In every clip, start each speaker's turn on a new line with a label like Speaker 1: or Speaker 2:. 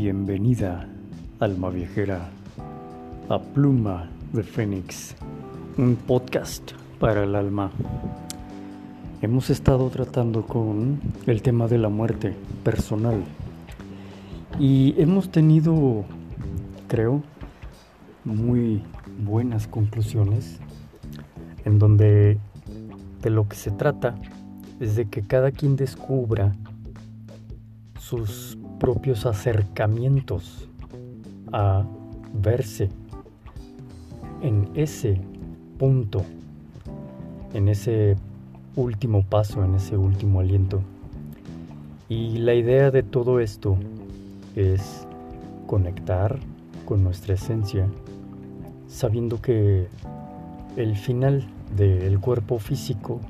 Speaker 1: Bienvenida, alma viajera, a Pluma de Fénix, un podcast para el alma. Hemos estado tratando con el tema de la muerte personal y hemos tenido, creo, muy buenas conclusiones en donde de lo que se trata es de que cada quien descubra sus propios acercamientos a verse en ese punto, en ese último paso, en ese último aliento. Y la idea de todo esto es conectar con nuestra esencia, sabiendo que el final del cuerpo físico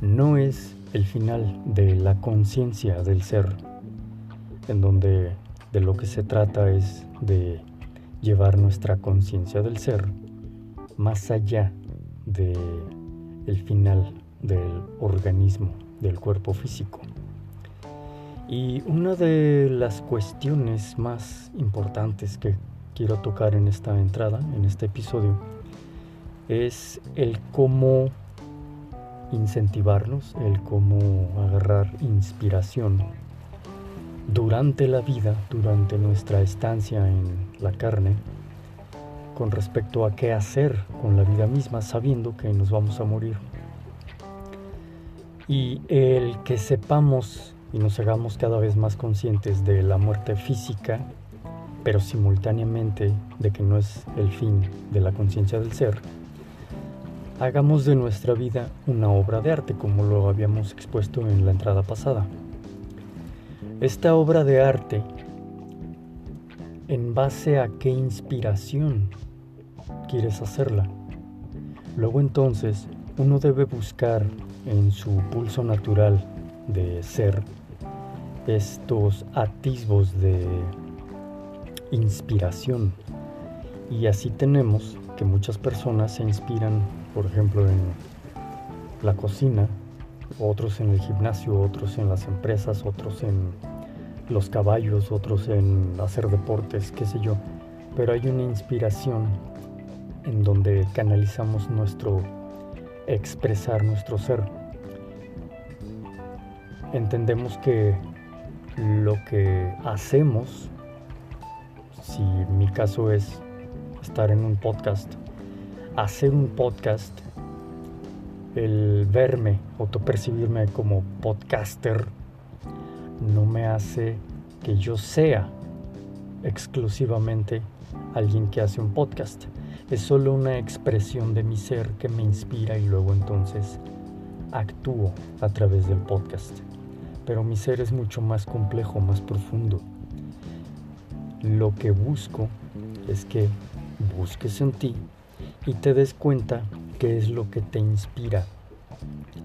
Speaker 1: no es el final de la conciencia del ser en donde de lo que se trata es de llevar nuestra conciencia del ser más allá de el final del organismo, del cuerpo físico. Y una de las cuestiones más importantes que quiero tocar en esta entrada, en este episodio, es el cómo incentivarnos, el cómo agarrar inspiración durante la vida, durante nuestra estancia en la carne, con respecto a qué hacer con la vida misma, sabiendo que nos vamos a morir. Y el que sepamos y nos hagamos cada vez más conscientes de la muerte física, pero simultáneamente de que no es el fin de la conciencia del ser, hagamos de nuestra vida una obra de arte, como lo habíamos expuesto en la entrada pasada esta obra de arte, ¿en base a qué inspiración quieres hacerla? Luego entonces uno debe buscar en su pulso natural de ser estos atisbos de inspiración. Y así tenemos que muchas personas se inspiran, por ejemplo, en la cocina, otros en el gimnasio, otros en las empresas, otros en los caballos, otros en hacer deportes, qué sé yo. Pero hay una inspiración en donde canalizamos nuestro expresar nuestro ser. Entendemos que lo que hacemos, si mi caso es estar en un podcast, hacer un podcast el verme, autopercibirme como podcaster, no me hace que yo sea exclusivamente alguien que hace un podcast. Es solo una expresión de mi ser que me inspira y luego entonces actúo a través del podcast. Pero mi ser es mucho más complejo, más profundo. Lo que busco es que busques en ti y te des cuenta qué es lo que te inspira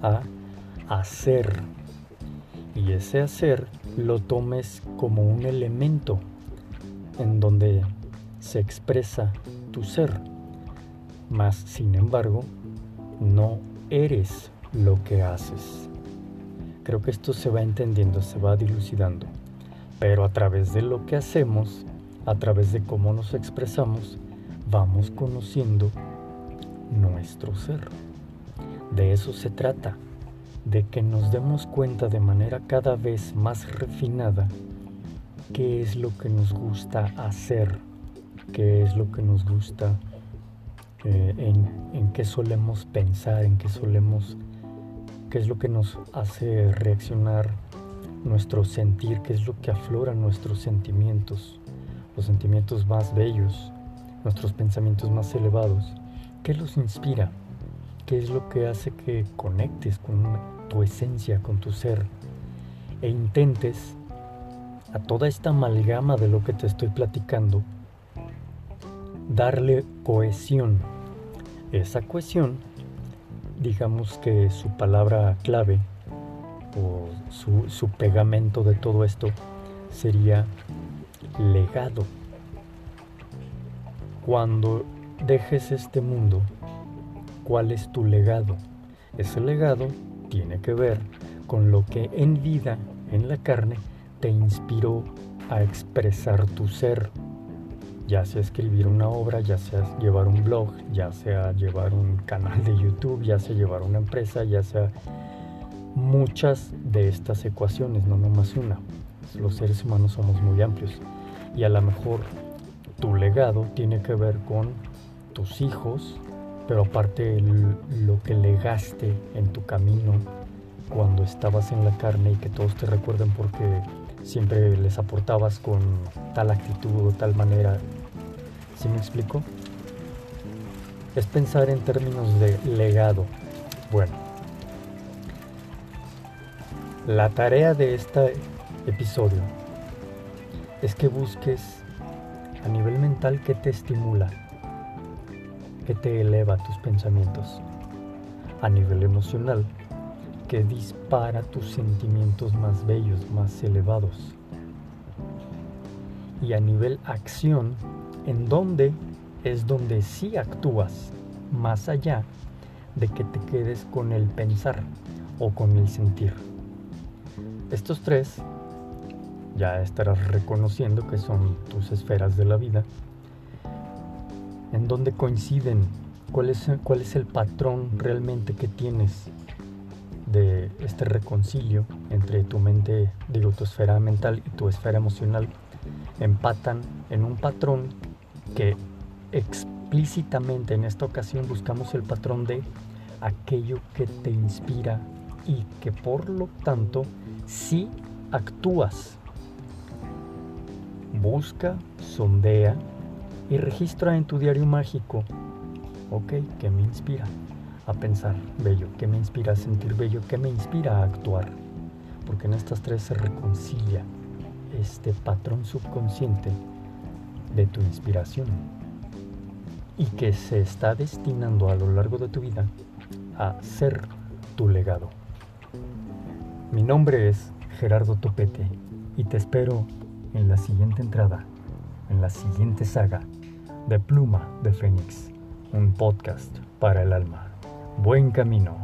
Speaker 1: a hacer. Y ese hacer lo tomes como un elemento en donde se expresa tu ser. Mas, sin embargo, no eres lo que haces. Creo que esto se va entendiendo, se va dilucidando. Pero a través de lo que hacemos, a través de cómo nos expresamos, vamos conociendo nuestro ser. De eso se trata, de que nos demos cuenta de manera cada vez más refinada qué es lo que nos gusta hacer, qué es lo que nos gusta, eh, en, en qué solemos pensar, en qué solemos, qué es lo que nos hace reaccionar nuestro sentir, qué es lo que aflora nuestros sentimientos, los sentimientos más bellos, nuestros pensamientos más elevados. ¿Qué los inspira? ¿Qué es lo que hace que conectes con tu esencia, con tu ser? E intentes a toda esta amalgama de lo que te estoy platicando, darle cohesión. Esa cohesión, digamos que su palabra clave o su, su pegamento de todo esto sería legado. Cuando dejes este mundo, ¿cuál es tu legado? Ese legado tiene que ver con lo que en vida, en la carne, te inspiró a expresar tu ser, ya sea escribir una obra, ya sea llevar un blog, ya sea llevar un canal de YouTube, ya sea llevar una empresa, ya sea muchas de estas ecuaciones, no nomás una. Los seres humanos somos muy amplios y a lo mejor tu legado tiene que ver con tus hijos, pero aparte lo que legaste en tu camino cuando estabas en la carne y que todos te recuerden porque siempre les aportabas con tal actitud o tal manera. ¿Sí me explico? Es pensar en términos de legado. Bueno, la tarea de este episodio es que busques a nivel mental que te estimula, que te eleva tus pensamientos. A nivel emocional, que dispara tus sentimientos más bellos, más elevados. Y a nivel acción, en donde es donde sí actúas, más allá de que te quedes con el pensar o con el sentir. Estos tres ya estarás reconociendo que son tus esferas de la vida, en donde coinciden, cuál es, cuál es el patrón realmente que tienes de este reconcilio entre tu mente, digo, tu esfera mental y tu esfera emocional, empatan en un patrón que explícitamente en esta ocasión buscamos el patrón de aquello que te inspira y que por lo tanto si actúas. Busca, sondea y registra en tu diario mágico, ok, que me inspira? a pensar bello, que me inspira a sentir bello, que me inspira a actuar. Porque en estas tres se reconcilia este patrón subconsciente de tu inspiración y que se está destinando a lo largo de tu vida a ser tu legado. Mi nombre es Gerardo Topete y te espero en la siguiente entrada, en la siguiente saga de Pluma de Fénix, un podcast para el alma. Buen camino.